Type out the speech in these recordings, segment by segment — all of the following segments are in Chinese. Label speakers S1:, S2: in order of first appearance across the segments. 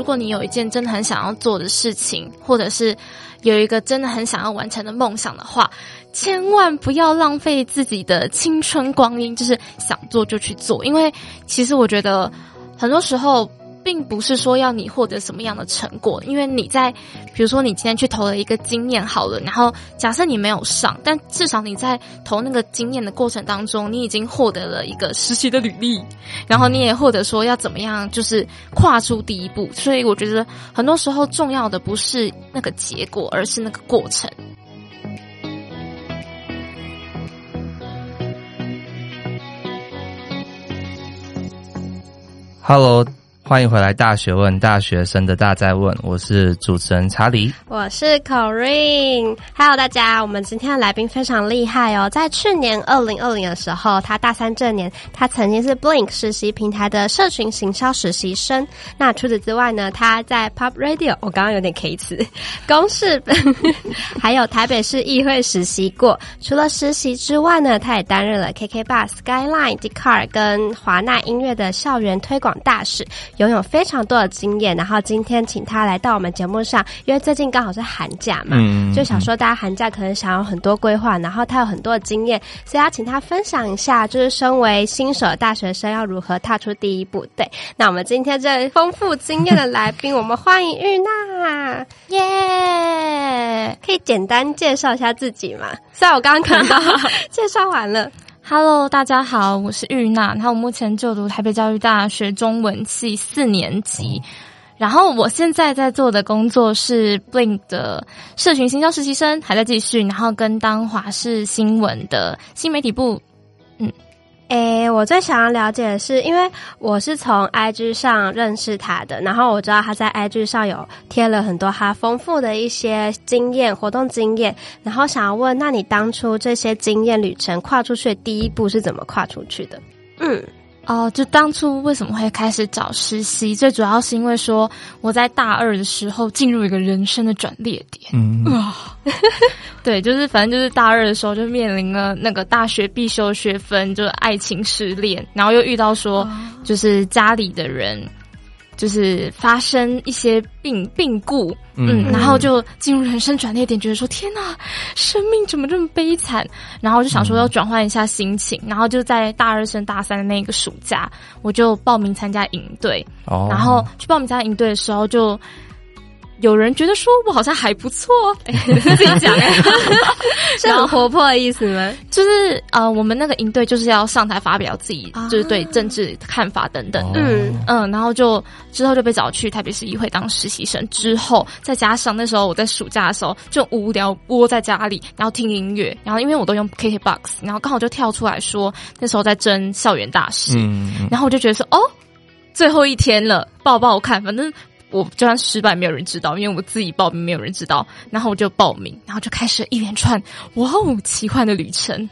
S1: 如果你有一件真的很想要做的事情，或者是有一个真的很想要完成的梦想的话，千万不要浪费自己的青春光阴，就是想做就去做。因为其实我觉得很多时候。并不是说要你获得什么样的成果，因为你在，比如说你今天去投了一个经验好了，然后假设你没有上，但至少你在投那个经验的过程当中，你已经获得了一个实习的履历，然后你也获得说要怎么样，就是跨出第一步。所以我觉得很多时候重要的不是那个结果，而是那个过程。
S2: Hello。欢迎回来，大学问，大学生的大在问，我是主持人查理，
S3: 我是 Corinne，Hello 大家，我们今天的来宾非常厉害哦，在去年二零二零的时候，他大三这年，他曾经是 Blink 实习平台的社群行销实习生。那除此之外呢，他在 Pop Radio，我刚刚有点 K 词，公视，还有台北市议会实习过。除了实习之外呢，他也担任了 KK Bus、Skyline、Dcard 跟华纳音乐的校园推广大使。拥有非常多的经验，然后今天请他来到我们节目上，因为最近刚好是寒假嘛，嗯，就想说大家寒假可能想要很多规划，然后他有很多的经验，所以要请他分享一下，就是身为新手的大学生要如何踏出第一步。对，那我们今天这丰富经验的来宾，我们欢迎玉娜，耶、yeah!，可以简单介绍一下自己吗？虽然我刚刚看到 介绍完了。
S1: Hello，大家好，我是玉娜。然后我目前就读台北教育大学中文系四年级。然后我现在在做的工作是 Blink 的社群行销实习生，还在继续。然后跟当华视新闻的新媒体部，嗯。
S3: 诶，我最想要了解的是，因为我是从 IG 上认识他的，然后我知道他在 IG 上有贴了很多他丰富的一些经验、活动经验，然后想要问，那你当初这些经验旅程跨出去的第一步是怎么跨出去的？嗯。
S1: 哦，就当初为什么会开始找实习？最主要是因为说我在大二的时候进入一个人生的转捩点。嗯，啊，对，就是反正就是大二的时候就面临了那个大学必修学分，就是爱情失恋，然后又遇到说就是家里的人。就是发生一些病病故，嗯，然后就进入人生转捩点，觉得说天哪，生命怎么这么悲惨？然后就想说要转换一下心情，然后就在大二升大三的那个暑假，我就报名参加营队，哦，然后去报名参加营队的时候就。有人觉得说我好像还不错，欸、自己讲。哎，
S3: 是很活泼的意思吗？
S1: 就是呃，我们那个营队就是要上台发表自己，就是对政治看法等等。的，嗯嗯，然后就之后就被找去台北市议会当实习生，之后再加上那时候我在暑假的时候就无聊窝在家里，然后听音乐，然后因为我都用 KKBOX，然后刚好就跳出来说那时候在争校园大使，嗯，然后我就觉得说哦，最后一天了，抱抱看，反正。我就算失败，没有人知道，因为我自己报名，没有人知道。然后我就报名，然后就开始一连串哇哦奇幻的旅程。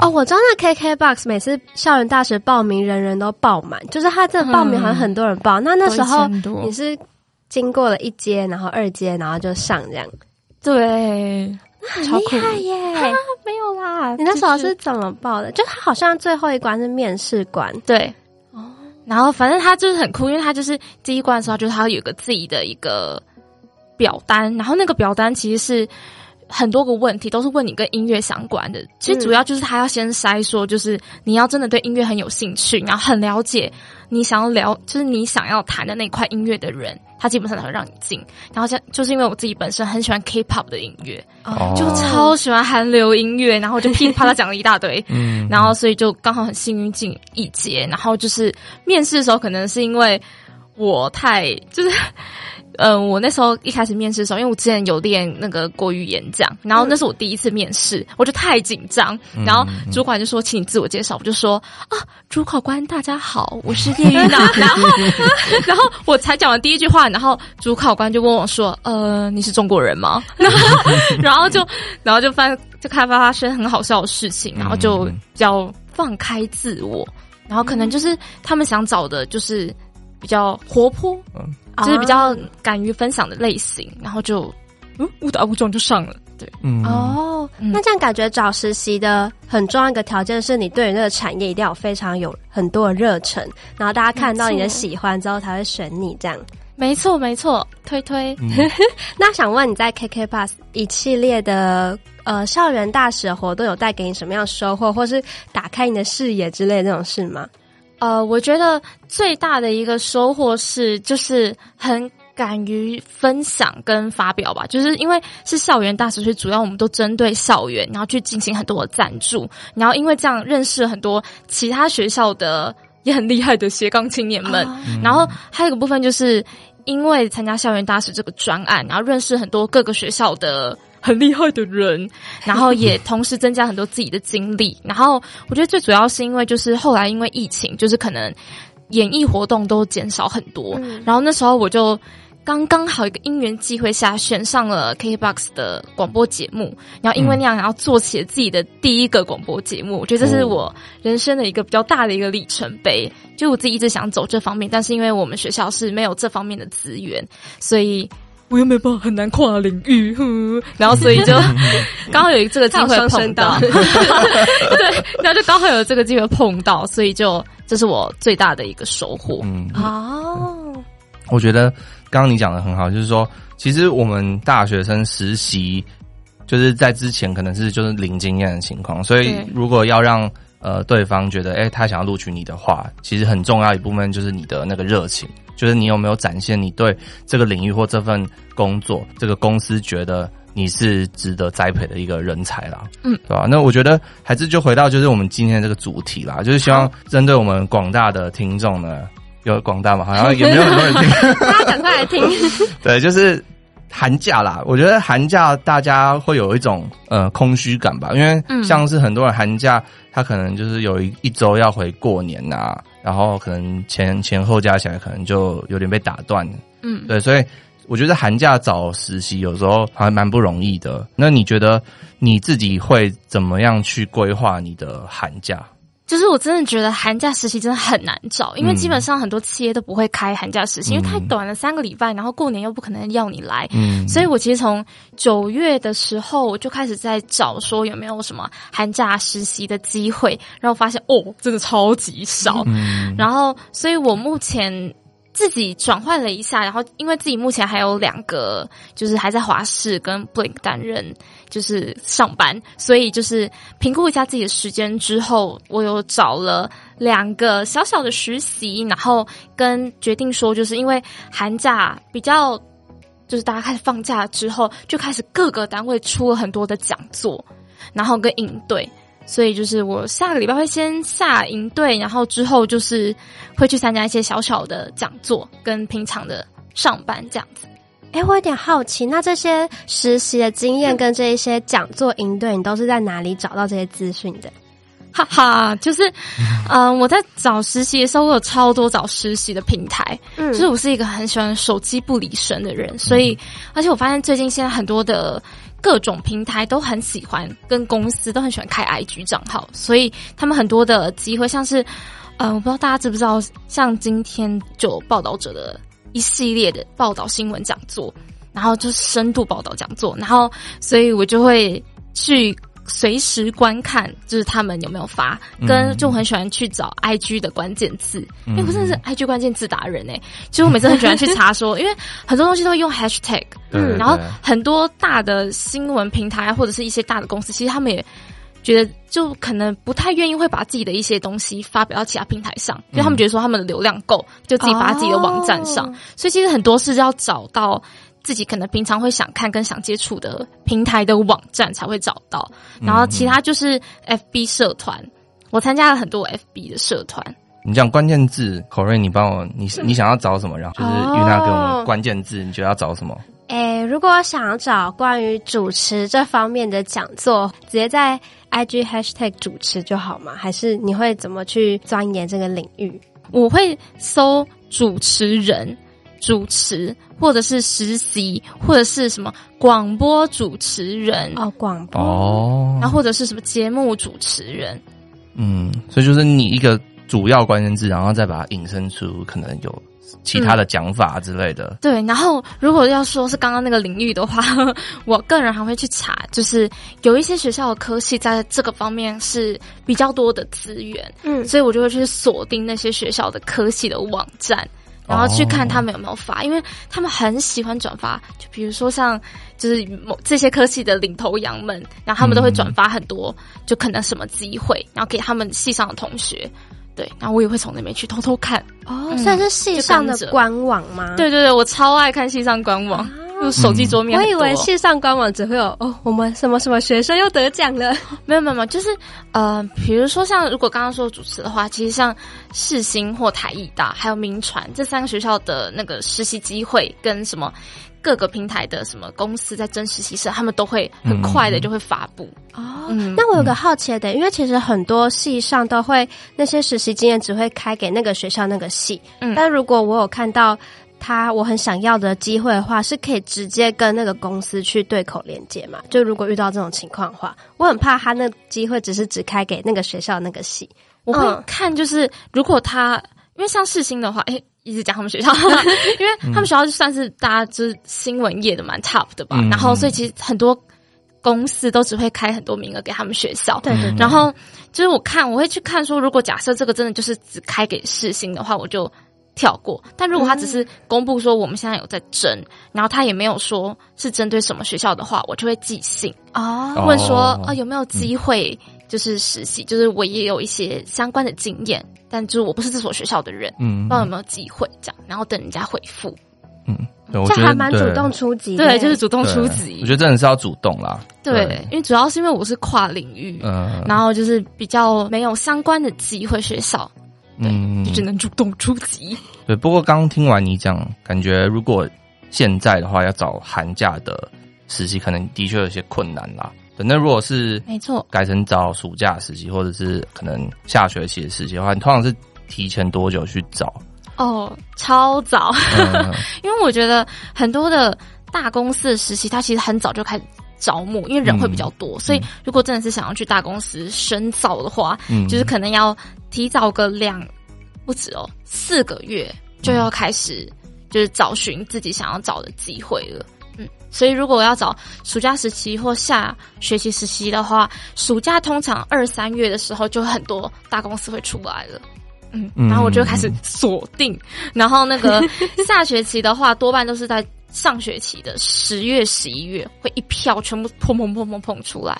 S3: 哦，我知道那 KKBOX 每次校园大学报名，人人都爆满，就是他这报名好像很多人报。嗯、那那时候你是经过了一阶，然后二阶，然后就上这样。
S1: 对，
S3: 很厉害耶！
S1: 没有啦，
S3: 你那时候是怎么报的？就他好像最后一关是面试官，
S1: 对。然后反正他就是很酷，因为他就是第一关的时候，就是他有个自己的一个表单，然后那个表单其实是很多个问题，都是问你跟音乐相关的。其实主要就是他要先筛说，就是你要真的对音乐很有兴趣，然后很了解你想要聊，就是你想要谈的那块音乐的人。他基本上才会让你进，然后像就是因为我自己本身很喜欢 K-pop 的音乐，oh. 就超喜欢韩流音乐，然后就噼里啪啦讲了一大堆，嗯，然后所以就刚好很幸运进一节，然后就是面试的时候可能是因为我太就是。嗯、呃，我那时候一开始面试的时候，因为我之前有练那个国语演讲，然后那是我第一次面试，我就太紧张。然后主管就说：“请你自我介绍。”我就说：“啊，主考官大家好，我是叶玉娜。”然后，然后我才讲完第一句话，然后主考官就问我说：“呃，你是中国人吗？”然后，然后就，然后就发就开发发生很好笑的事情，然后就比较放开自我，然后可能就是他们想找的就是比较活泼。嗯就是比较敢于分享的类型，然后就嗯误打误撞就上了，对，嗯
S3: 哦，那这样感觉找实习的很重要一个条件是你对于那个产业一定要有非常有很多的热忱，然后大家看到你的喜欢之后才会选你这样。
S1: 没错没错，推推。
S2: 嗯、
S3: 那想问你在 KK Bus 一系列的呃校园大使的活动，有带给你什么样的收获，或是打开你的视野之类的这种事吗？
S1: 呃，我觉得最大的一个收获是，就是很敢于分享跟发表吧。就是因为是校园大使，所以主要我们都针对校园，然后去进行很多的赞助，然后因为这样认识很多其他学校的也很厉害的斜杠青年们。啊、然后还有一个部分，就是因为参加校园大使这个专案，然后认识很多各个学校的。很厉害的人，然后也同时增加很多自己的经历。然后我觉得最主要是因为就是后来因为疫情，就是可能演艺活动都减少很多。嗯、然后那时候我就刚刚好一个因缘机会下选上了 KKBOX 的广播节目，然后因为那样，然后做起了自己的第一个广播节目。我觉得这是我人生的一个比较大的一个里程碑。就我自己一直想走这方面，但是因为我们学校是没有这方面的资源，所以。我又没办法，很难跨领域，呵，然后所以就 刚好有这个机会碰到，对，然后就刚好有这个机会碰到，所以就这是我最大的一个收获。嗯，哦，
S2: 我觉得刚刚你讲的很好，就是说，其实我们大学生实习就是在之前可能是就是零经验的情况，所以如果要让呃对方觉得哎、欸、他想要录取你的话，其实很重要一部分就是你的那个热情。就是你有没有展现你对这个领域或这份工作，这个公司觉得你是值得栽培的一个人才啦，嗯，对吧？那我觉得还是就回到就是我们今天这个主题啦，就是希望针对我们广大的听众呢，有广大嘛，好像也没有很多人听，
S3: 大家赶快来听。
S2: 对，就是寒假啦，我觉得寒假大家会有一种呃空虚感吧，因为像是很多人寒假他可能就是有一一周要回过年呐、啊。然后可能前前后加起来可能就有点被打断，嗯，对，所以我觉得寒假找实习有时候还蛮不容易的。那你觉得你自己会怎么样去规划你的寒假？
S1: 就是我真的觉得寒假实习真的很难找，因为基本上很多企业都不会开寒假实习，嗯、因为太短了，三个礼拜，然后过年又不可能要你来。嗯，所以我其实从九月的时候我就开始在找，说有没有什么寒假实习的机会，然后发现哦，真的超级少。嗯，然后，所以我目前。自己转换了一下，然后因为自己目前还有两个，就是还在华视跟 Blink 担任就是上班，所以就是评估一下自己的时间之后，我有找了两个小小的实习，然后跟决定说，就是因为寒假比较，就是大家开始放假之后，就开始各个单位出了很多的讲座，然后跟应对。所以就是我下个礼拜会先下营队，然后之后就是会去参加一些小小的讲座，跟平常的上班这样子。
S3: 哎，我有点好奇，那这些实习的经验跟这一些讲座营队，你都是在哪里找到这些资讯的？
S1: 哈哈，就是，嗯、呃，我在找实习的时候，我有超多找实习的平台。嗯，就是我是一个很喜欢手机不离身的人，所以，而且我发现最近现在很多的。各种平台都很喜欢，跟公司都很喜欢开 IG 账号，所以他们很多的机会，像是，呃，我不知道大家知不知道，像今天就报道者的一系列的报道新闻讲座，然后就是深度报道讲座，然后所以我就会去。随时观看，就是他们有没有发，跟就很喜欢去找 IG 的关键字，因为我真的是 IG 关键字达人哎、欸，其实我每次很喜欢去查说，因为很多东西都会用 hashtag，嗯，然后很多大的新闻平台啊，或者是一些大的公司，其实他们也觉得就可能不太愿意会把自己的一些东西发表到其他平台上，因为他们觉得说他们的流量够，就自己发自己的网站上，所以其实很多是要找到。自己可能平常会想看跟想接触的平台的网站才会找到，然后其他就是 FB 社团，我参加了很多 FB 的社团。
S2: 你讲关键字，口瑞，你帮我，你你想要找什么？然后就是玉娜给我们关键字，你觉得要找什么？
S3: 诶、欸，如果想要找关于主持这方面的讲座，直接在 IG hashtag 主持就好吗？还是你会怎么去钻研这个领域？
S1: 我会搜主持人。主持，或者是实习，或者是什么广播主持人
S3: 哦，广播
S2: 哦，
S1: 然后或者是什么节目主持人，
S2: 嗯，所以就是你一个主要关键字，然后再把它引申出可能有其他的讲法之类的。
S1: 嗯、对，然后如果要说是刚刚那个领域的话，我个人还会去查，就是有一些学校的科系在这个方面是比较多的资源，嗯，所以我就会去锁定那些学校的科系的网站。然后去看他们有没有发，因为他们很喜欢转发。就比如说像就是某这些科系的领头羊们，然后他们都会转发很多，就可能什么机会，然后给他们系上的同学。对，然后我也会从那边去偷偷看
S3: 哦，嗯、算是系上的官网吗？
S1: 对对对，我超爱看系上官网，就、啊、手机桌面、嗯。
S3: 我以为系上官网只会有哦，我们什么什么学生又得奖了。
S1: 没有没有没有，就是呃，比如说像如果刚刚说主持的话，其实像世新或台艺大还有民传这三个学校的那个实习机会跟什么。各个平台的什么公司在真实习生，他们都会很快的就会发布
S3: 哦。那我有个好奇的点，因为其实很多系上都会那些实习经验只会开给那个学校那个系，嗯，但如果我有看到他我很想要的机会的话，是可以直接跟那个公司去对口连接嘛？就如果遇到这种情况的话，我很怕他那机会只是只开给那个学校那个系。
S1: 我会看就是如果他因为像世新的话，哎。一直讲他们学校，因为他们学校就算是大家就是新闻业的蛮 top 的吧。嗯、然后，所以其实很多公司都只会开很多名额给他们学校。对。然后就是我看，我会去看说，如果假设这个真的就是只开给世新的话，我就跳过。但如果他只是公布说我们现在有在争，嗯、然后他也没有说是针对什么学校的话，我就会寄信啊，问说啊、哦、有没有机会。嗯就是实习，就是我也有一些相关的经验，但就是我不是这所学校的人，嗯，不知道有没有机会这样，然后等人家回复，
S3: 嗯，这还蛮主动出击，
S1: 对，就是主动出击，
S2: 我觉得真的是要主动啦，
S1: 对，对。因为主要是因为我是跨领域，嗯，然后就是比较没有相关的机会学校，嗯，就只能主动出击，
S2: 对。不过刚刚听完你讲，感觉如果现在的话要找寒假的实习，可能的确有些困难啦。那如果是没错，改成找暑假实习，或者是可能下学期的实习的话，你通常是提前多久去找？
S1: 哦，超早，嗯、因为我觉得很多的大公司的实习，它其实很早就开始招募，因为人会比较多，嗯、所以如果真的是想要去大公司深造的话，嗯，就是可能要提早个两不止哦，四个月就要开始，就是找寻自己想要找的机会了。嗯，所以如果我要找暑假实习或下学期实习的话，暑假通常二三月的时候就很多大公司会出来了。嗯，然后我就开始锁定，然后那个 下学期的话，多半都是在上学期的十月、十一月会一票全部砰砰砰砰砰出来。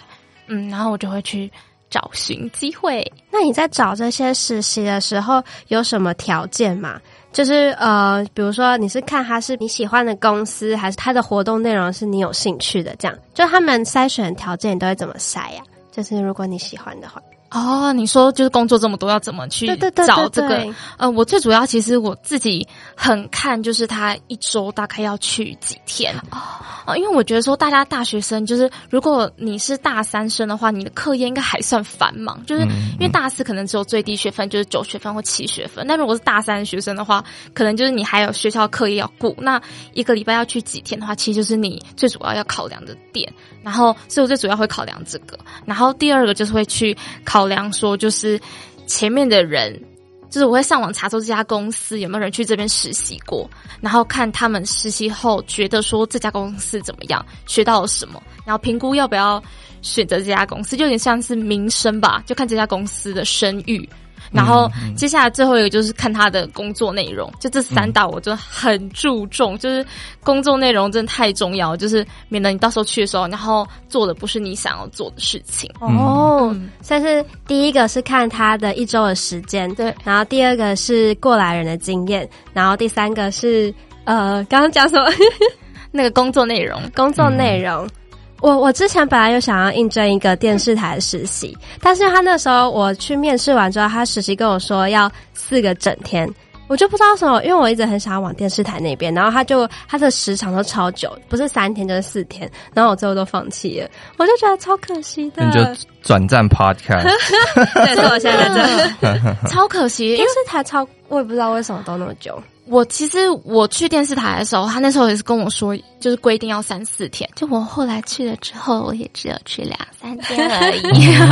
S1: 嗯，然后我就会去找寻机会。
S3: 那你在找这些实习的时候有什么条件吗？就是呃，比如说你是看他是你喜欢的公司，还是他的活动内容是你有兴趣的？这样，就他们筛选条件你都会怎么筛呀？就是如果你喜欢的话。
S1: 哦，你说就是工作这么多，要怎么去找这个？呃，我最主要其实我自己很看，就是他一周大概要去几天哦，因为我觉得说大家大学生，就是如果你是大三生的话，你的课业应该还算繁忙，就是因为大四可能只有最低学分就是九学分或七学分，那如果是大三学生的话，可能就是你还有学校课业要顾，那一个礼拜要去几天的话，其实就是你最主要要考量的点。然后，所以我最主要会考量这个。然后第二个就是会去考量说，就是前面的人，就是我会上网查出这家公司有没有人去这边实习过，然后看他们实习后觉得说这家公司怎么样，学到了什么，然后评估要不要选择这家公司，就有点像是名声吧，就看这家公司的声誉。然后接下来最后一个就是看他的工作内容，就这三大我就很注重，就是工作内容真的太重要，就是免得你到时候去的时候，然后做的不是你想要做的事情。
S3: 哦，算是第一个是看他的一周的时间，对，然后第二个是过来人的经验，然后第三个是呃，刚刚讲什么？
S1: 那个工作内容，
S3: 工作内容。我我之前本来有想要应征一个电视台的实习，但是他那时候我去面试完之后，他实习跟我说要四个整天，我就不知道什么，因为我一直很想要往电视台那边，然后他就他的时长都超久，不是三天就是四天，然后我最后都放弃了，我就觉得超可惜的。
S2: 你就转战 Podcast，
S3: 对，所以我现在在这，
S1: 超可惜，
S3: 电视台超，我也不知道为什么都那么久。
S1: 我其实我去电视台的时候，他那时候也是跟我说，就是规定要三四天。就我后来去了之后，我也只有去两三天而已。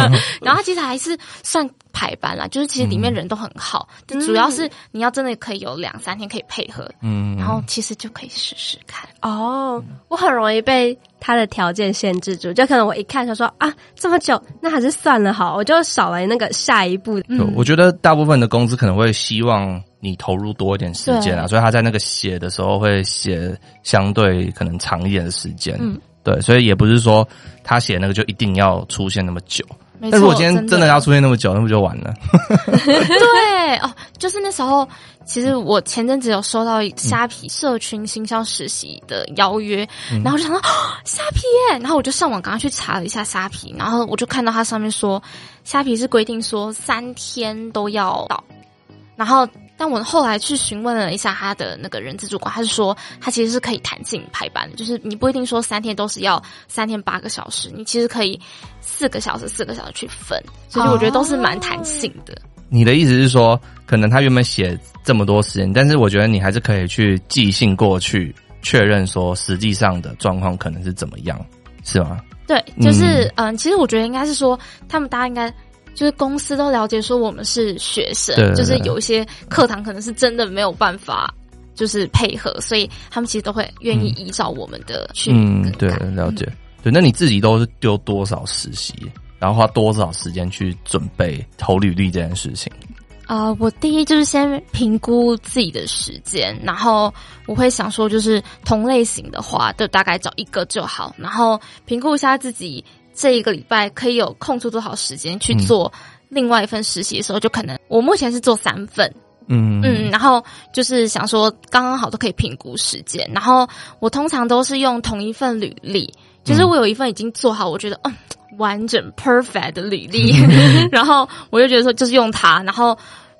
S1: 然后他其实还是算排班啦，就是其实里面人都很好，主要是你要真的可以有两三天可以配合，嗯，然后其实就可以试试看。
S3: 哦。我很容易被他的条件限制住，就可能我一看就说啊这么久，那还是算了好，我就少了那个下一步。
S2: 嗯，我觉得大部分的公司可能会希望你投入多一点时间啊，所以他在那个写的时候会写相对可能长一点的时间，嗯，对，所以也不是说他写那个就一定要出现那么久。那如果今天真的要出现那么久，那不就完了？
S1: 对哦，就是那时候，其实我前阵子有收到虾皮社群行销实习的邀约，嗯、然后就想到虾皮耶，然后我就上网刚刚去查了一下虾皮，然后我就看到它上面说虾皮是规定说三天都要到，然后。但我后来去询问了一下他的那个人资主管，他是说他其实是可以弹性排班的，就是你不一定说三天都是要三天八个小时，你其实可以四个小时四个小时去分，所以我觉得都是蛮弹性的。哦。
S2: 你的意思是说，可能他原本写这么多时间，但是我觉得你还是可以去寄信过去确认说实际上的状况可能是怎么样，是吗？
S1: 对，就是嗯，嗯，其实我觉得应该是说他们大家应该。就是公司都了解说我们是学生，就是有一些课堂可能是真的没有办法，就是配合，所以他们其实都会愿意依照我们的去
S2: 嗯，对，了解。对，那你自己都是丢多少实习，然后花多少时间去准备投履历这件事情？
S1: 啊、呃，我第一就是先评估自己的时间，然后我会想说，就是同类型的话，就大概找一个就好，然后评估一下自己。这一个礼拜可以有空出多少时间去做另外一份实习的时候，就可能我目前是做三份，嗯。嗯，然后就是想说刚刚好都可以评估时间，然后我通常都是用同一份履历，就是我有一份已经做好，我觉得嗯完整 perfect 的履历，然后我就觉得说就是用它，然后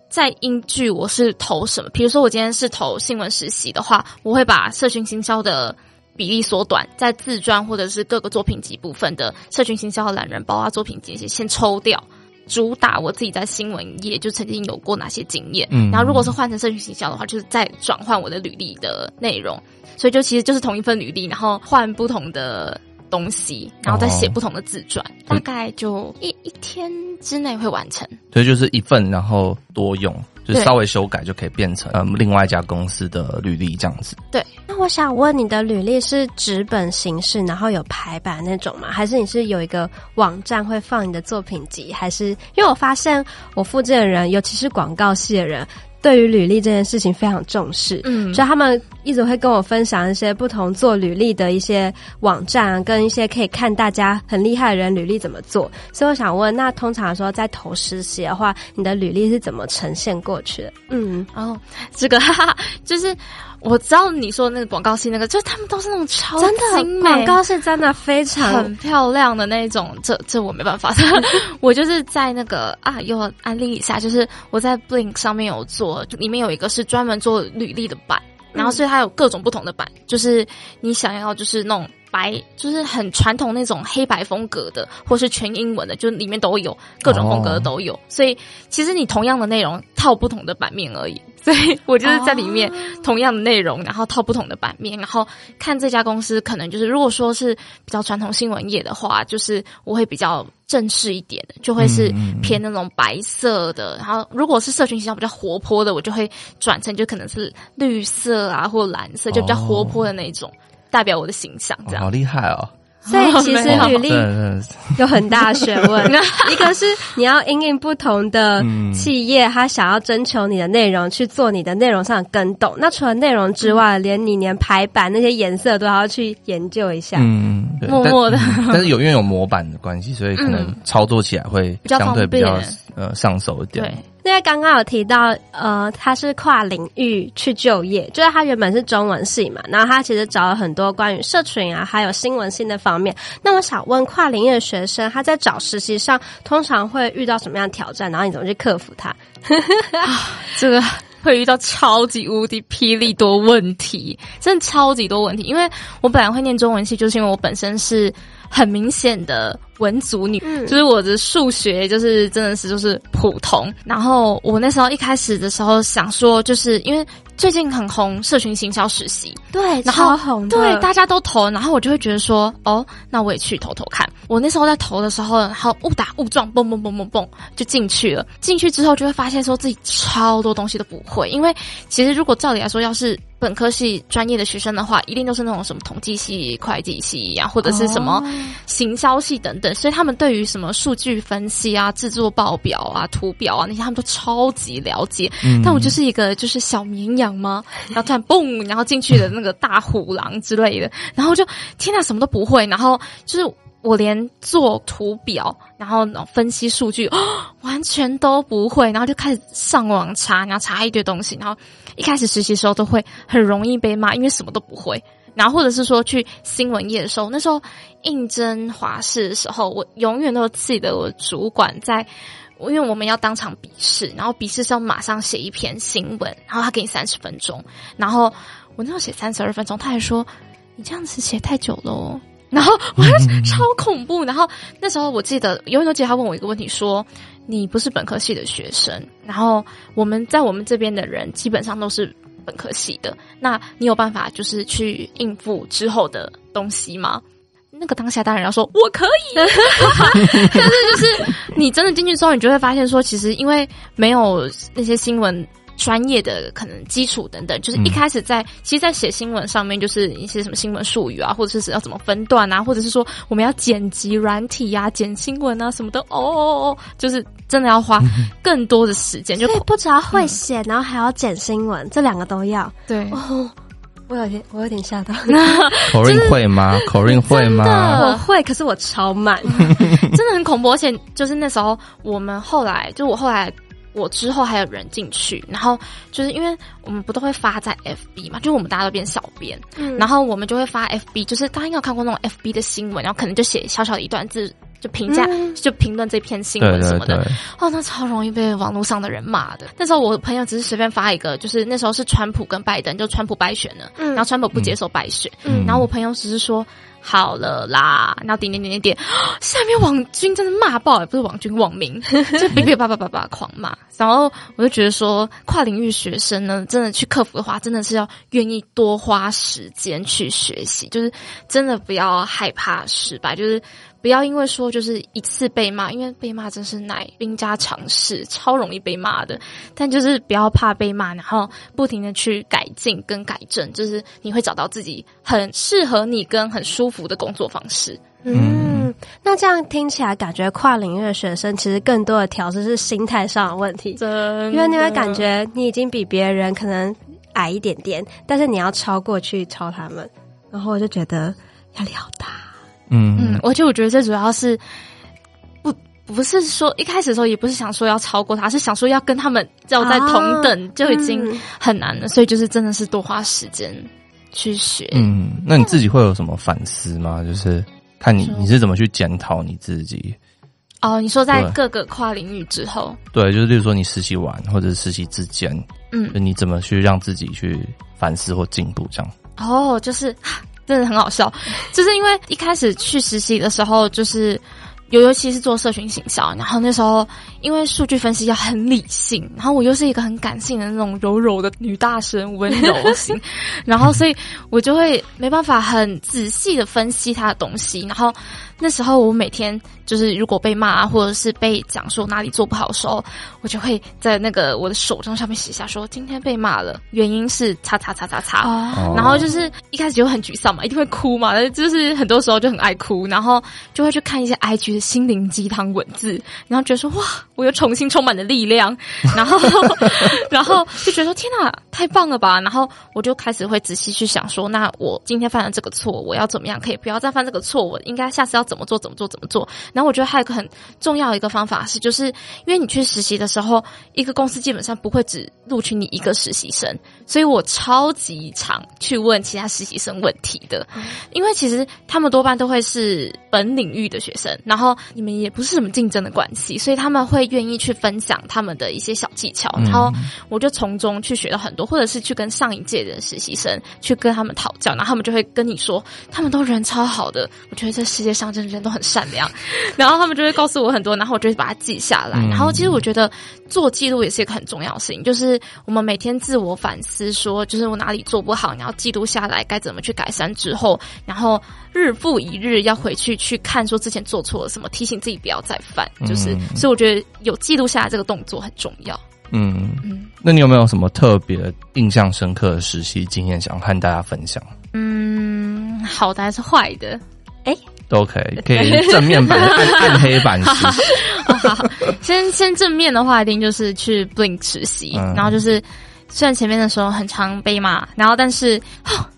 S1: 再依据我是投什么，比如说我今天是投新闻实习的话，我会把社群行销的。比例缩短，在自传或者是各个作品集部分的社群行销和懒人包啊作品集先抽掉，主打我自己在新闻业就曾经有过哪些经验。嗯，然后如果是换成社群行销的话，就是再转换我的履历的内容，所以就其实就是同一份履历，然后换不同的东西，然后再写不同的自传，哦，大概就一一天之内会完成。
S2: 所以就是一份，然后多用。就稍微修改就可以变成嗯另外一家公司的履历这样子。
S3: 对，那我想问你的履历是纸本形式，然后有排版那种吗？还是你是有一个网站会放你的作品集？还是因为我发现我附近的人，尤其是广告系的人。对于履历这件事情非常重视，嗯，所以他们一直会跟我分享一些不同做履历的一些网站啊，跟一些可以看大家很厉害的人履历怎么做。所以我想问，那通常说在投实习的话，你的履历是怎么呈现过去的？嗯，
S1: 然后这个哈哈，就是。我知道你说的那个广告系那个，就他们都是那种超精美，
S3: 广告是真的非常
S1: 很漂亮的那种。这这我没办法，我就是在那个啊，又安利一下，就是我在 Blink 上面有做，里面有一个是专门做履历的版，然后所以它有各种不同的版，就是你想要就是那种白，就是很传统那种黑白风格的，或是全英文的，就里面都有各种风格的都有。所以其实你同样的内容套不同的版面而已。所以我就是在里面同样的内容，然后套不同的版面，然后看这家公司可能就是，如果说是比较传统新闻业的话，就是我会比较正式一点的，就会是偏那种白色的。然后如果是社群形象比较活泼的，我就会转成就可能是绿色啊或蓝色，就比较活泼的那种，代表我的形象。这样
S2: 好厉害哦。
S3: 所以其实履历有很大学问，一个是你要因应不同的企业，他想要征求你的内容去做你的内容上的更动。那除了内容之外，连你连排版那些颜色都要去研究一下。
S2: 嗯，
S1: 默默的。
S2: 但是有因为有模板的关系，所以可能操作起来会相对比较呃上手一点。
S3: 对。因为刚刚有提到，呃，他是跨领域去就业，就是他原本是中文系嘛，然后他其实找了很多关于社群啊，还有新闻性的方面。那我想问，跨领域的学生他在找实习上通常会遇到什么样的挑战？然后你怎么去克服它？
S1: 这个会遇到超级无敌霹雳多问题，真的超级多问题。因为我本来会念中文系，就是因为我本身是很明显的文组女，嗯、就是我的数学就是真的是就是普通。然后我那时候一开始的时候想说，就是因为。最近很红，社群行销实习，
S3: 对，
S1: 然
S3: 后
S1: 对，大家都投，然后我就会觉得说，哦，那我也去投投看。我那时候在投的时候，然后误打误撞，蹦蹦蹦蹦蹦就进去了。进去之后就会发现说自己超多东西都不会，因为其实如果照理来说，要是本科系专业的学生的话，一定都是那种什么统计系、会计系啊，或者是什么行销系等等，所以他们对于什么数据分析啊、制作报表啊、图表啊那些，他们都超级了解。嗯、但我就是一个就是小绵羊吗？然后突然嘣，然后进去的那个大虎狼之类的，然后就天哪，什么都不会，然后就是。我连做图表，然后分析数据，哦，完全都不会，然后就开始上网查，然后查一堆东西，然后一开始实习的时候都会很容易被骂，因为什么都不会。然后或者是说去新闻业的时候，那时候应征华视的时候，我永远都记得我主管在，因为我们要当场笔试，然后笔试是要马上写一篇新闻，然后他给你三十分钟，然后我那时候写三十二分钟，他还说你这样子写太久了哦。然后哇，超恐怖！然后那时候我记得，永远都记得他问我一个问题，说：“你不是本科系的学生，然后我们在我们这边的人基本上都是本科系的，那你有办法就是去应付之后的东西吗？”那个当下当然要说我可以，但是就是你真的进去之后，你就会发现说，其实因为没有那些新闻。专业的可能基础等等，就是一开始在，嗯、其实，在写新闻上面，就是一些什么新闻术语啊，或者是要怎么分段啊，或者是说我们要剪辑软体呀、啊、剪新闻啊什么的，哦哦哦，就是真的要花更多的时间，就
S3: 不只要会写，嗯、然后还要剪新闻，这两个都要。
S1: 对，
S3: 哦，我有点，我有点吓到。
S2: 口令会吗？口令会吗？
S3: 我会，可是我超慢，
S1: 真的很恐怖。而且就是那时候，我们后来，就我后来。我之后还有人进去，然后就是因为我们不都会发在 FB 嘛，就是我们大家都变小编，嗯，然后我们就会发 FB，就是大家应该有看过那种 FB 的新闻，然后可能就写小小的一段字，就评价，嗯、就评论这篇新闻什么的。对对对哦，那超容易被网络上的人骂的。那时候我朋友只是随便发一个，就是那时候是川普跟拜登，就川普败选了，嗯，然后川普不接受败选，嗯，然后我朋友只是说。好了啦，然后点点点点点，下面网军真的骂爆，也不是网军网民，就噼噼叭叭叭叭狂骂。然后我就觉得说，跨领域学生呢，真的去克服的话，真的是要愿意多花时间去学习，就是真的不要害怕失败，就是。不要因为说就是一次被骂，因为被骂真是乃兵家常事，超容易被骂的。但就是不要怕被骂，然后不停的去改进跟改正，就是你会找到自己很适合你跟很舒服的工作方式。
S3: 嗯，那这样听起来，感觉跨领域的学生其实更多的调试是心态上的问题，
S1: 真。
S3: 因为你会感觉你已经比别人可能矮一点点，但是你要超过去超他们，然后我就觉得压力好大。
S2: 嗯
S1: 嗯，而且我觉得最主要是不不是说一开始的时候也不是想说要超过他，是想说要跟他们要在同等、啊、就已经很难了，嗯、所以就是真的是多花时间去学。
S2: 嗯，那你自己会有什么反思吗？就是看你你是怎么去检讨你自己？
S1: 哦，你说在各个跨领域之后，
S2: 对，就是例如说你实习完或者是实习之间，
S1: 嗯，
S2: 就你怎么去让自己去反思或进步这样？
S1: 哦，就是。真的很好笑，就是因为一开始去实习的时候，就是尤尤其是做社群行销，然后那时候因为数据分析要很理性，然后我又是一个很感性的那种柔柔的女大生，温柔型，然后所以我就会没办法很仔细的分析他的东西，然后那时候我每天。就是如果被骂或者是被讲说哪里做不好的时候，我就会在那个我的手账上面写下说今天被骂了，原因是叉叉叉叉叉。Oh. 然后就是一开始就很沮丧嘛，一定会哭嘛，就是很多时候就很爱哭，然后就会去看一些 IG 的心灵鸡汤文字，然后觉得说哇，我又重新充满了力量，然后 然后就觉得说天哪，太棒了吧！然后我就开始会仔细去想说，那我今天犯了这个错，我要怎么样可以不要再犯这个错？我应该下次要怎么做？怎么做？怎么做？然后我觉得还有一个很重要的一个方法是，就是因为你去实习的时候，一个公司基本上不会只录取你一个实习生，所以我超级常去问其他实习生问题的，因为其实他们多半都会是。本领域的学生，然后你们也不是什么竞争的关系，所以他们会愿意去分享他们的一些小技巧，然后我就从中去学到很多，或者是去跟上一届的实习生去跟他们讨教，然后他们就会跟你说，他们都人超好的，我觉得这世界上真的人都很善良，然后他们就会告诉我很多，然后我就会把它记下来，然后其实我觉得做记录也是一个很重要的事情，就是我们每天自我反思说，就是我哪里做不好，你要记录下来，该怎么去改善之后，然后日复一日要回去去看说之前做错了什么，提醒自己不要再犯，就是所以我觉得有记录下来这个动作很重要。
S2: 嗯嗯，那你有没有什么特别印象深刻的实习经验想和大家分享？
S1: 嗯，好的还是坏的？哎、欸，
S2: 都可以，可以正面版、暗 暗黑版实习。
S1: 好，先先正面的话，一定就是去 Blink 实习，嗯、然后就是虽然前面的时候很常被骂，然后但是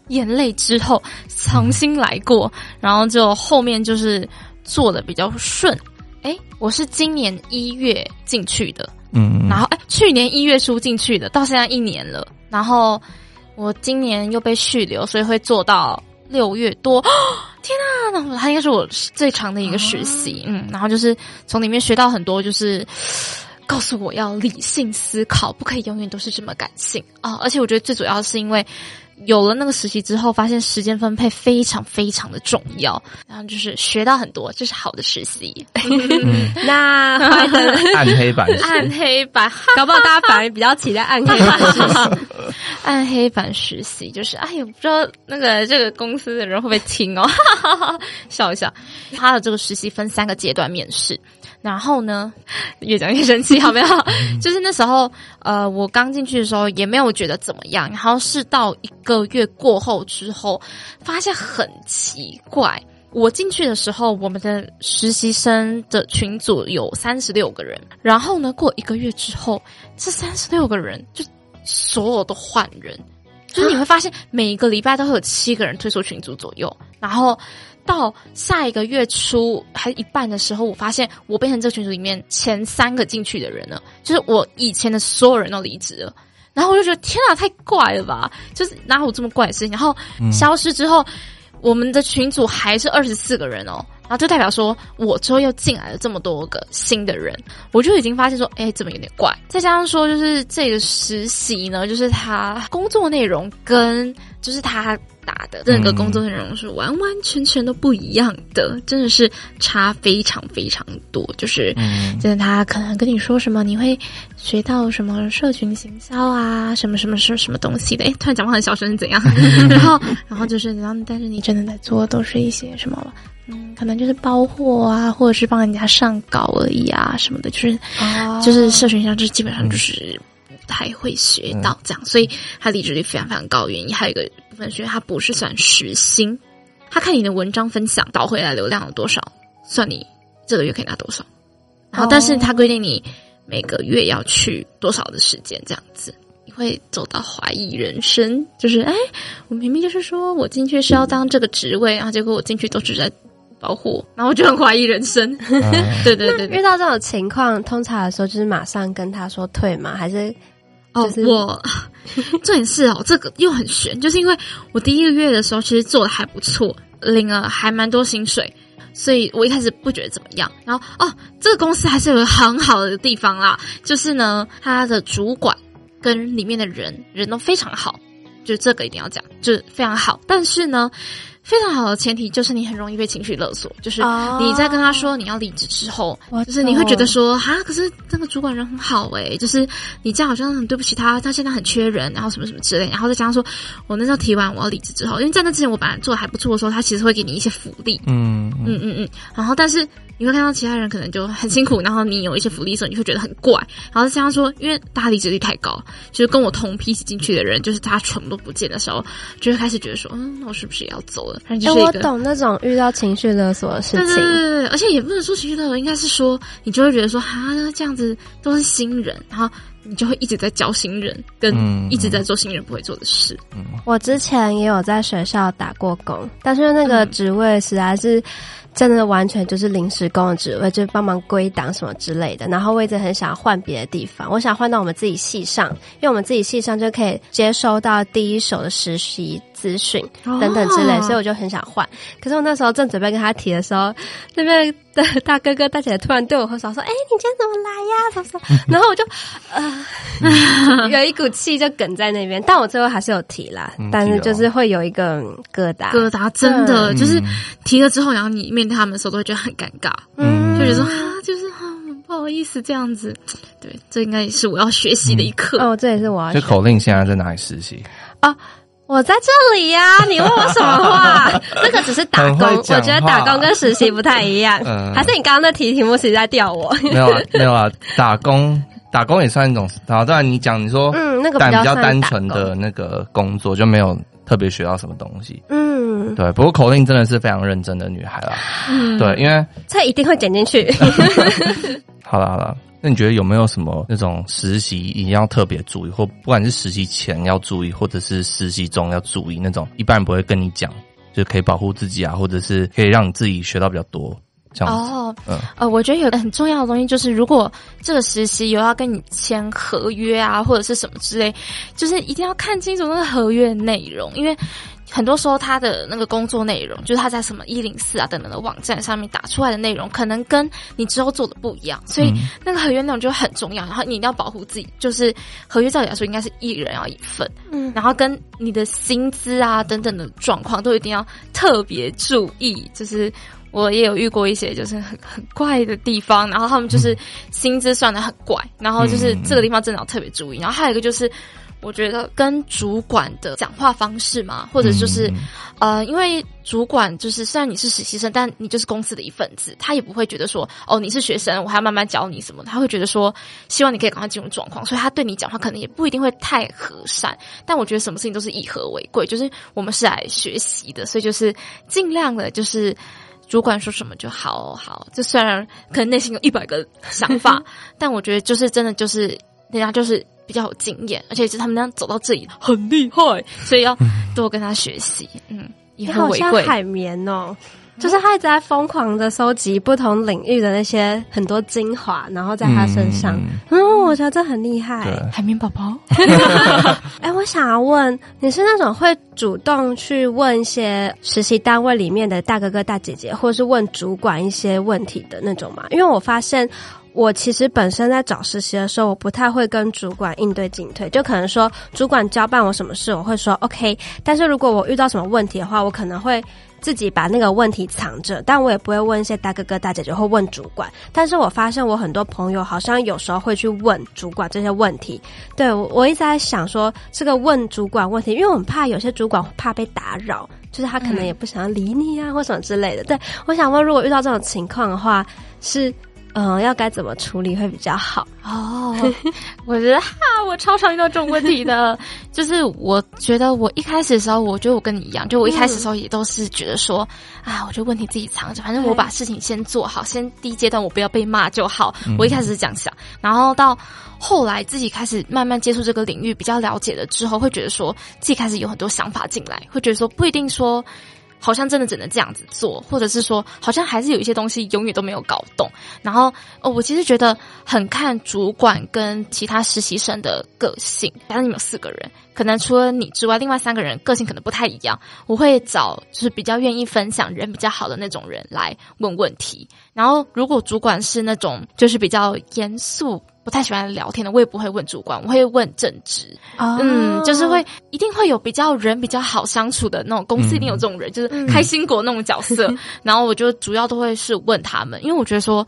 S1: 眼泪之后重新来过，嗯、然后就后面就是做的比较顺。哎、欸，我是今年一月进去的。嗯，然后哎，去年一月初进去的，到现在一年了。然后我今年又被续留，所以会做到六月多。哦、天呐，那它应该是我最长的一个实习。嗯，然后就是从里面学到很多，就是告诉我要理性思考，不可以永远都是这么感性啊、哦。而且我觉得最主要是因为。有了那个实习之后，发现时间分配非常非常的重要，然后就是学到很多，这是好的实习。
S2: 嗯、
S3: 那
S2: 暗黑版，
S1: 暗黑版，
S3: 搞不好大家反而比较期待暗黑版实习。
S1: 暗黑版实习就是，哎呀，不知道那个这个公司的人会不会听哦，笑一笑。他的这个实习分三个阶段面试。然后呢，越讲越生气，好没有？就是那时候，呃，我刚进去的时候也没有觉得怎么样。然后是到一个月过后之后，发现很奇怪。我进去的时候，我们的实习生的群组有三十六个人。然后呢，过一个月之后，这三十六个人就所有都换人，就是你会发现每一个礼拜都会有七个人退出群组左右。然后。到下一个月初还一半的时候，我发现我变成这个群组里面前三个进去的人了，就是我以前的所有人都离职了，然后我就觉得天啊，太怪了吧！就是哪有这么怪的事情？然后消失之后，嗯、我们的群组还是二十四个人哦，然后就代表说我之后又进来了这么多个新的人，我就已经发现说，哎，怎么有点怪？再加上说，就是这个实习呢，就是他工作内容跟就是他。打的这个工作内容是完完全全都不一样的，真的是差非常非常多。就是，真的他可能跟你说什么，你会学到什么社群行销啊，什么什么什么什么东西的。哎，突然讲话很小声是怎样？然后，然后就是，然后但是你真的在做都是一些什么？嗯，可能就是包货啊，或者是帮人家上稿而已啊，什么的。就是，哦、就是社群上，就基本上就是。不太会学到这样，所以他离职率非常非常高。原因还有一个部分，是因为他不是算时薪，他看你的文章分享导回来流量有多少，算你这个月可以拿多少。然后，但是他规定你每个月要去多少的时间，这样子你会走到怀疑人生。就是，哎，我明明就是说我进去是要当这个职位，然后结果我进去都只在包货，然后我就很怀疑人生。对对对，
S3: 遇到这种情况，通常的时候就是马上跟他说退吗？还是？哦，
S1: 我 重点是哦，这个又很悬，就是因为我第一个月的时候其实做的还不错，领了还蛮多薪水，所以我一开始不觉得怎么样。然后哦，这个公司还是有个很好的地方啦，就是呢，他的主管跟里面的人人都非常好，就这个一定要讲，就是非常好。但是呢。非常好的前提就是你很容易被情绪勒索，就是你在跟他说你要离职之后，oh, 就是你会觉得说啊，可是那个主管人很好诶、欸，就是你这样好像很对不起他，他现在很缺人，然后什么什么之类，然后再加上说我那时候提完我要离职之后，因为在那之前我本来做的还不错的时候，他其实会给你一些福利，嗯嗯。嗯嗯，然后但是你会看到其他人可能就很辛苦，然后你有一些福利的时候，你会觉得很怪，然后再加上说，因为大家离职率太高，就是跟我同批进去的人，就是他全部都不见的时候，就会开始觉得说，嗯，那我是不是也要走了？
S3: 我懂那种遇到情绪勒索的事情，对对对对对，
S1: 而且也不能说情绪勒索，应该是说你就会觉得说，哈，这样子都是新人，然后你就会一直在教新人，跟一直在做新人不会做的事。
S3: 嗯，我之前也有在学校打过工，但是那个职位实在是。真的完全就是临时工的职位，就帮忙归档什么之类的。然后我一直很想换别的地方，我想换到我们自己系上，因为我们自己系上就可以接收到第一手的实习资讯等等之类，所以我就很想换。可是我那时候正准备跟他提的时候，那边的大哥哥大姐姐突然对我挥手说：“哎、欸，你今天怎么来呀？”什么什么？然后我就呃，有一股气就梗在那边。但我最后还是有提啦，但是就是会有一个疙瘩，
S1: 疙瘩真的就是提了之后，然后你面对他们的时候都会觉得很尴尬，嗯，就觉得说啊，就是啊，不好意思这样子。对，这应该也是我要学习的一课。
S3: 哦，这也是我要学。
S2: 这口令现在在哪里实习
S3: 啊？我在这里呀、啊，你问我什么话？那个只是打工，我觉得打工跟实习不太一样。嗯，还是你刚刚那题题目是在吊我？
S2: 没有啊，没有啊，打工打工也算一种。然后当然你讲你说，
S3: 嗯，那个比较单纯
S2: 的那个工作就没有特别学到什么东西。嗯，对。不过口令真的是非常认真的女孩啦。嗯，对，因为
S3: 这一定会剪进去。
S2: 好了好了。那你觉得有没有什么那种实习一定要特别注意，或不管是实习前要注意，或者是实习中要注意那种，一般人不会跟你讲，就可以保护自己啊，或者是可以让你自己学到比较多这样子。哦，嗯，
S1: 呃，我觉得有个很重要的东西就是，如果这个实习有要跟你签合约啊，或者是什么之类，就是一定要看清楚那个合约内容，因为。很多时候，他的那个工作内容，就是他在什么一零四啊等等的网站上面打出来的内容，可能跟你之后做的不一样，所以那个合约内容就很重要。然后你一定要保护自己，就是合约照理来说应该是一人要一份，嗯，然后跟你的薪资啊等等的状况都一定要特别注意。就是我也有遇过一些就是很很怪的地方，然后他们就是薪资算的很怪，然后就是这个地方真的要特别注意。然后还有一个就是。我觉得跟主管的讲话方式嘛，或者就是，呃，因为主管就是虽然你是实习生，但你就是公司的一份子，他也不会觉得说，哦，你是学生，我还要慢慢教你什么，他会觉得说，希望你可以赶快进入状况，所以他对你讲话可能也不一定会太和善。但我觉得什么事情都是以和为贵，就是我们是来学习的，所以就是尽量的，就是主管说什么就好好。就虽然可能内心有一百个想法，但我觉得就是真的就是人家就是。比较有经验，而且是他们那样走到这里很厉害，所以要多跟他学习。嗯，以和为贵。
S3: 好像海绵哦，就是他一直在疯狂的收集不同领域的那些很多精华，然后在他身上。嗯，嗯，我觉得这很厉害。
S1: 海绵宝宝。
S3: 哎，我想要问，你是那种会主动去问一些实习单位里面的大哥哥大姐姐，或者是问主管一些问题的那种吗？因为我发现。我其实本身在找实习的时候，我不太会跟主管应对进退，就可能说主管交办我什么事，我会说 OK。但是如果我遇到什么问题的话，我可能会自己把那个问题藏着，但我也不会问一些大哥哥大姐姐，会问主管。但是我发现我很多朋友好像有时候会去问主管这些问题。对，我我一直在想说这个问主管问题，因为我们怕有些主管怕被打扰，就是他可能也不想要理你啊，或什么之类的。对，我想问，如果遇到这种情况的话，是。嗯，要该怎么处理会比较好？
S1: 哦，我觉得哈，我超常遇到这种问题的。就是我觉得我一开始的时候，我觉得我跟你一样，就我一开始的时候也都是觉得说，嗯、啊，我觉得问题自己藏着，反正我把事情先做好，先第一阶段我不要被骂就好。我一开始是这样想，然后到后来自己开始慢慢接触这个领域，比较了解了之后，会觉得说自己开始有很多想法进来，会觉得说不一定说。好像真的只能这样子做，或者是说，好像还是有一些东西永远都没有搞懂。然后，哦，我其实觉得很看主管跟其他实习生的个性。假如你们四个人，可能除了你之外，另外三个人个性可能不太一样。我会找就是比较愿意分享、人比较好的那种人来问问题。然后，如果主管是那种就是比较严肃。不太喜欢聊天的，我也不会问主管，我会问正职。Oh. 嗯，就是会一定会有比较人比较好相处的那种公司，一定有这种人，嗯、就是开心果那种角色。嗯、然后我就主要都会是问他们，因为我觉得说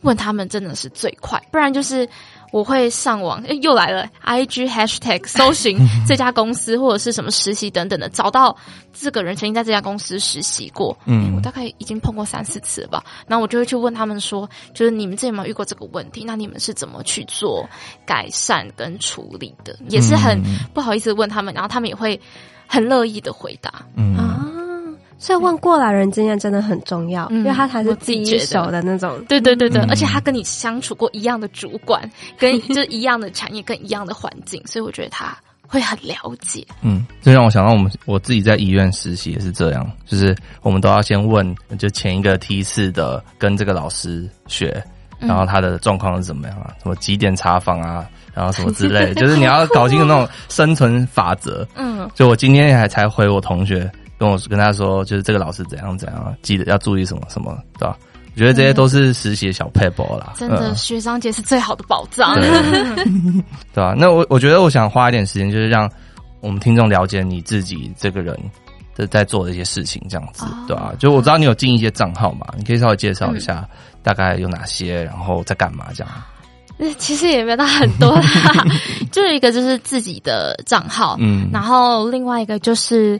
S1: 问他们真的是最快，不然就是。我会上网，诶，又来了，IG hashtag 搜寻 这家公司或者是什么实习等等的，找到这个人曾经在这家公司实习过。嗯，我大概已经碰过三四次了吧。然后我就会去问他们说，就是你们之前有没有遇过这个问题？那你们是怎么去做改善跟处理的？也是很不好意思问他们，然后他们也会很乐意的回答。嗯啊。
S3: 所以问过来人经验真的很重要，嗯、因为他才是第一手的那种。
S1: 对对对对，嗯、而且他跟你相处过一样的主管，跟 就是一样的产业，跟一样的环境，所以我觉得他会很了解。
S2: 嗯，这让我想到我们我自己在医院实习也是这样，就是我们都要先问，就前一个梯次的跟这个老师学，然后他的状况是怎么样啊？什么几点查房啊？然后什么之类的，就是你要搞清楚那种生存法则。嗯，就我今天还才回我同学。跟我跟他说，就是这个老师怎样怎样，记得要注意什么什么，对吧？我觉得这些都是实习的小 paper 啦。
S1: 真的，嗯、学长姐是最好的保障，
S2: 对，对吧？那我我觉得我想花一点时间，就是让我们听众了解你自己这个人的在做的一些事情，这样子，哦、对吧？就我知道你有进一些账号嘛，你可以稍微介绍一下大概有哪些，然后在干嘛这样。
S1: 那，其实也没有到很多啦，就是一个就是自己的账号，嗯，然后另外一个就是。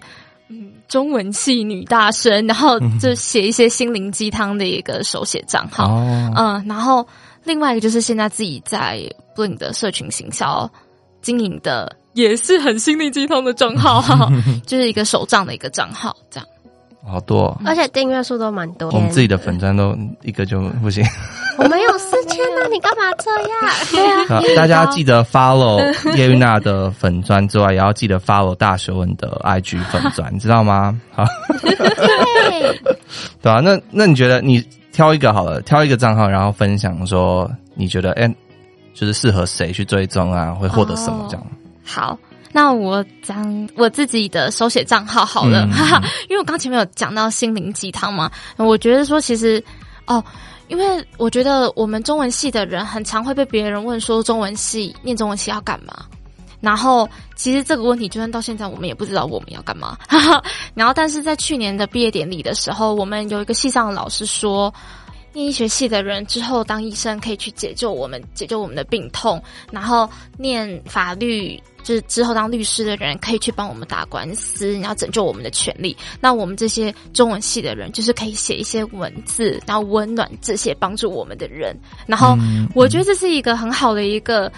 S1: 嗯，中文系女大生，然后就写一些心灵鸡汤的一个手写账号，嗯，嗯，然后另外一个就是现在自己在 Blink 的社群行销经营的，也是很心灵鸡汤的账号，就是一个手账的一个账号，这样。
S2: 好多，哦，
S3: 而且订阅数都蛮多。
S2: 我们自己的粉砖都一个就不行。
S3: 我没有四千呢，你干嘛这样？对啊，
S2: 啊大家记得 follow 叶玉娜的粉钻之外，也要记得 follow 大学问的 IG 粉钻，你知道吗？好，对，对啊，那那你觉得你挑一个好了，挑一个账号，然后分享说你觉得哎、欸，就是适合谁去追踪啊，会获得什么这样？哦、
S1: 好。那我讲我自己的手写账号好了，哈哈、嗯，因为我刚前面有讲到心灵鸡汤嘛，我觉得说其实哦，因为我觉得我们中文系的人很常会被别人问说中文系念中文系要干嘛，然后其实这个问题就算到现在我们也不知道我们要干嘛，然后但是在去年的毕业典礼的时候，我们有一个系上的老师说。念医学系的人之后当医生可以去解救我们，解救我们的病痛。然后念法律，就是之后当律师的人可以去帮我们打官司，然后拯救我们的权利。那我们这些中文系的人，就是可以写一些文字，然后温暖这些帮助我们的人。然后我觉得这是一个很好的一个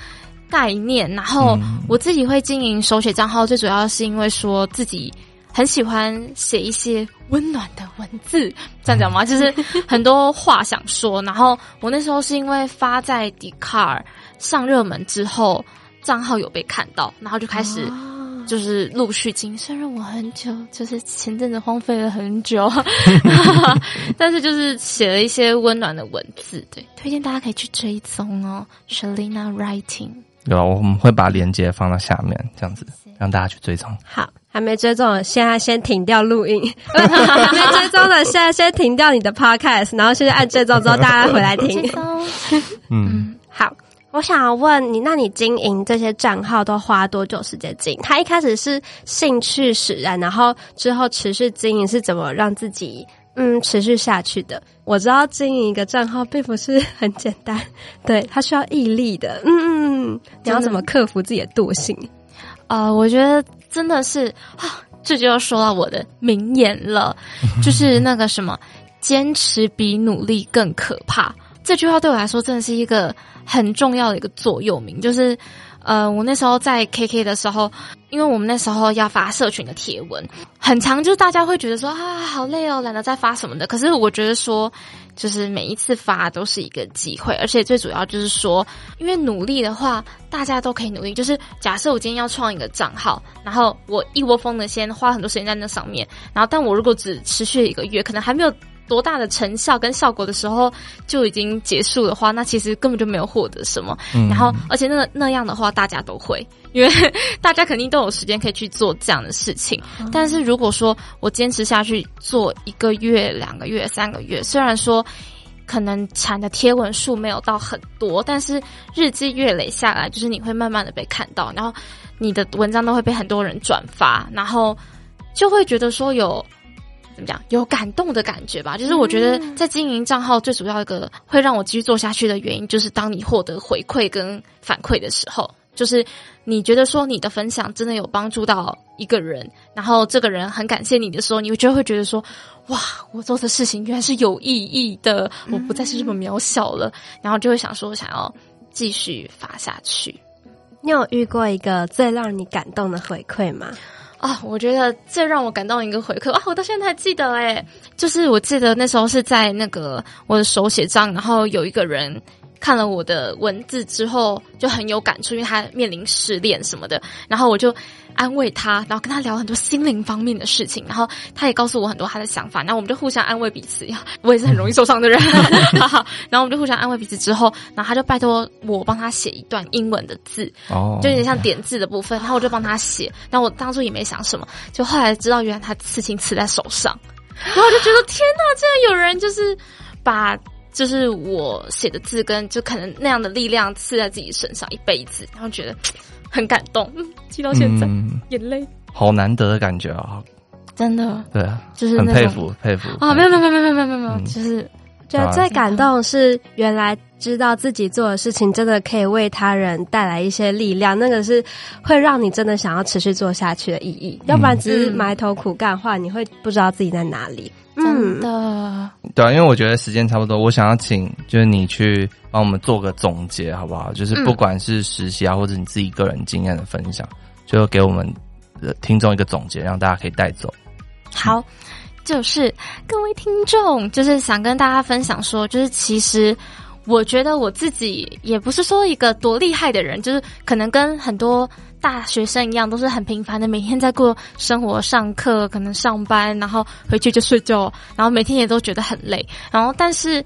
S1: 概念。然后我自己会经营手写账号，最主要是因为说自己。很喜欢写一些温暖的文字，这样讲吗？就是很多话想说。然后我那时候是因为发在 Dcard 上热门之后，账号有被看到，然后就开始就是陆续经营。虽然我很久，就是前阵子荒废了很久，但是就是写了一些温暖的文字，对，推荐大家可以去追踪哦，Shelina Writing。
S2: 有啊，我们会把链接放到下面，这样子让大家去追踪。
S3: 好。还没追踪的，现在先停掉录音；还没追踪的，现在先停掉你的 podcast，然后现在按追踪之后，大家回来听。嗯，好，我想要问你，那你经营这些账号都花多久时间经营？他一开始是兴趣使然，然后之后持续经营是怎么让自己嗯持续下去的？我知道经营一个账号并不是很简单，对，它需要毅力的。嗯嗯，你要怎么克服自己的惰性？
S1: 啊、呃，我觉得。真的是啊，这就要说到我的名言了，就是那个什么，坚持比努力更可怕。这句话对我来说真的是一个很重要的一个座右铭。就是，呃，我那时候在 KK 的时候，因为我们那时候要发社群的贴文，很长，就是大家会觉得说啊，好累哦，懒得再发什么的。可是我觉得说。就是每一次发都是一个机会，而且最主要就是说，因为努力的话，大家都可以努力。就是假设我今天要创一个账号，然后我一窝蜂的先花很多时间在那上面，然后但我如果只持续一个月，可能还没有。多大的成效跟效果的时候就已经结束的话，那其实根本就没有获得什么。嗯、然后，而且那那样的话，大家都会，因为 大家肯定都有时间可以去做这样的事情。嗯、但是如果说我坚持下去做一个月、两个月、三个月，虽然说可能产的贴文数没有到很多，但是日积月累下来，就是你会慢慢的被看到，然后你的文章都会被很多人转发，然后就会觉得说有。怎么讲？有感动的感觉吧。就是我觉得在经营账号最主要一个会让我继续做下去的原因，就是当你获得回馈跟反馈的时候，就是你觉得说你的分享真的有帮助到一个人，然后这个人很感谢你的时候，你就会觉得说，哇，我做的事情原来是有意义的，我不再是这么渺小了，然后就会想说，想要继续发下去。
S3: 你有遇过一个最让你感动的回馈吗？
S1: 啊，我觉得最让我感动一个回馈啊，我到现在还记得哎，就是我记得那时候是在那个我的手写账，然后有一个人。看了我的文字之后就很有感触，因为他面临失恋什么的，然后我就安慰他，然后跟他聊很多心灵方面的事情，然后他也告诉我很多他的想法，然后我们就互相安慰彼此。我也是很容易受伤的人，然后我们就互相安慰彼此之后，然后他就拜托我帮他写一段英文的字，哦，就有点像点字的部分，然后我就帮他写。然后我当初也没想什么，就后来知道原来他刺青刺在手上，然后我就觉得天哪，竟然有人就是把。就是我写的字，跟就可能那样的力量刺在自己身上一辈子，然后觉得很感动，记到现在，嗯、眼泪
S2: 好难得的感觉啊！
S1: 真的，
S2: 对啊，
S1: 就是
S2: 很佩服佩服
S1: 啊！没有没有没有没有没有没有就是
S3: 觉得最感动是原来知道自己做的事情真的可以为他人带来一些力量，那个是会让你真的想要持续做下去的意义。嗯、要不然只是埋头苦干的话，你会不知道自己在哪里。
S1: 真的，
S2: 对啊，因为我觉得时间差不多，我想要请就是你去帮我们做个总结，好不好？就是不管是实习啊，或者你自己个人经验的分享，就给我们的听众一个总结，让大家可以带走。
S1: 好，就是各位听众，就是想跟大家分享说，就是其实我觉得我自己也不是说一个多厉害的人，就是可能跟很多。大学生一样都是很平凡的，每天在过生活、上课，可能上班，然后回去就睡觉，然后每天也都觉得很累。然后，但是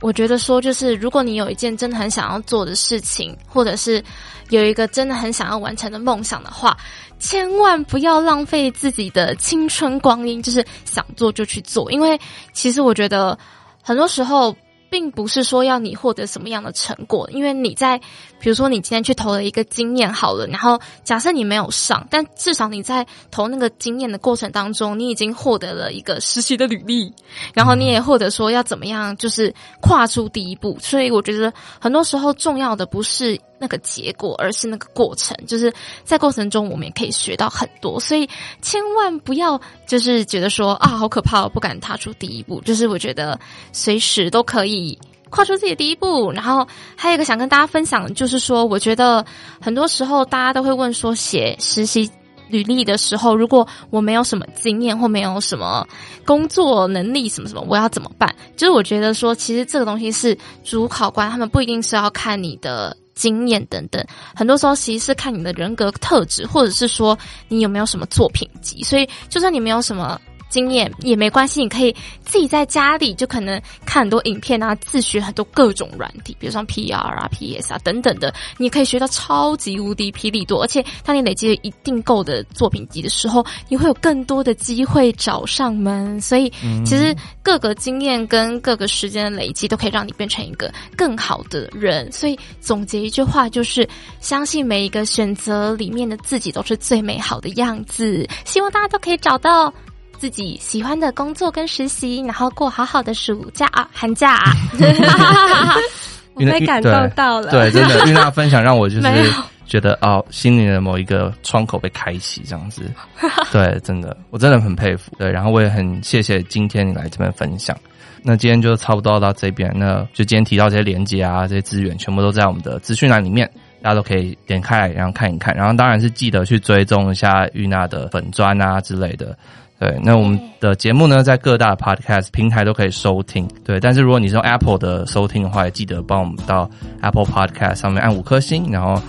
S1: 我觉得说，就是如果你有一件真的很想要做的事情，或者是有一个真的很想要完成的梦想的话，千万不要浪费自己的青春光阴，就是想做就去做。因为其实我觉得很多时候。并不是说要你获得什么样的成果，因为你在，比如说你今天去投了一个经验好了，然后假设你没有上，但至少你在投那个经验的过程当中，你已经获得了一个实习的履历，然后你也获得说要怎么样，就是跨出第一步。所以我觉得很多时候重要的不是。那个结果，而是那个过程，就是在过程中我们也可以学到很多，所以千万不要就是觉得说啊好可怕，不敢踏出第一步。就是我觉得随时都可以跨出自己的第一步。然后还有一个想跟大家分享，就是说我觉得很多时候大家都会问说，写实习履历的时候，如果我没有什么经验或没有什么工作能力什么什么，我要怎么办？就是我觉得说，其实这个东西是主考官他们不一定是要看你的。经验等等，很多时候其实是看你的人格特质，或者是说你有没有什么作品集。所以，就算你没有什么。经验也没关系，你可以自己在家里就可能看很多影片啊，自学很多各种软体，比如说 PR 啊、PS 啊等等的，你可以学到超级无敌霹雳多。而且当你累积了一定够的作品集的时候，你会有更多的机会找上门。所以其实各个经验跟各个时间的累积，都可以让你变成一个更好的人。所以总结一句话就是：相信每一个选择里面的自己都是最美好的样子。希望大家都可以找到。自己喜欢的工作跟实习，然后过好好的暑假啊、寒假啊，
S3: 我被感动到了。
S2: 对，真的，玉娜分享让我就是 觉得哦，心里的某一个窗口被开启，这样子。对，真的，我真的很佩服。对，然后我也很谢谢今天你来这边分享。那今天就差不多到这边，那就今天提到这些连接啊，这些资源全部都在我们的资讯栏里面，大家都可以点开来然后看一看。然后当然是记得去追踪一下玉娜的粉砖啊之类的。对，那我们的节目呢，在各大 podcast 平台都可以收听。对，但是如果你是用 Apple 的收听的话，也记得帮我们到 Apple Podcast 上面按五颗星，然后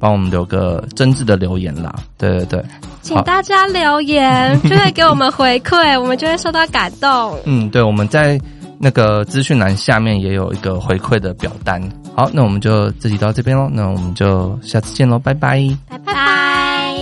S2: 帮我们留个真挚的留言啦。对对对，
S3: 请大家留言，就会给我们回馈，我们就会受到感动。
S2: 嗯，对，我们在那个资讯栏下面也有一个回馈的表单。好，那我们就这集到这边喽，那我们就下次见喽，拜拜，
S3: 拜拜。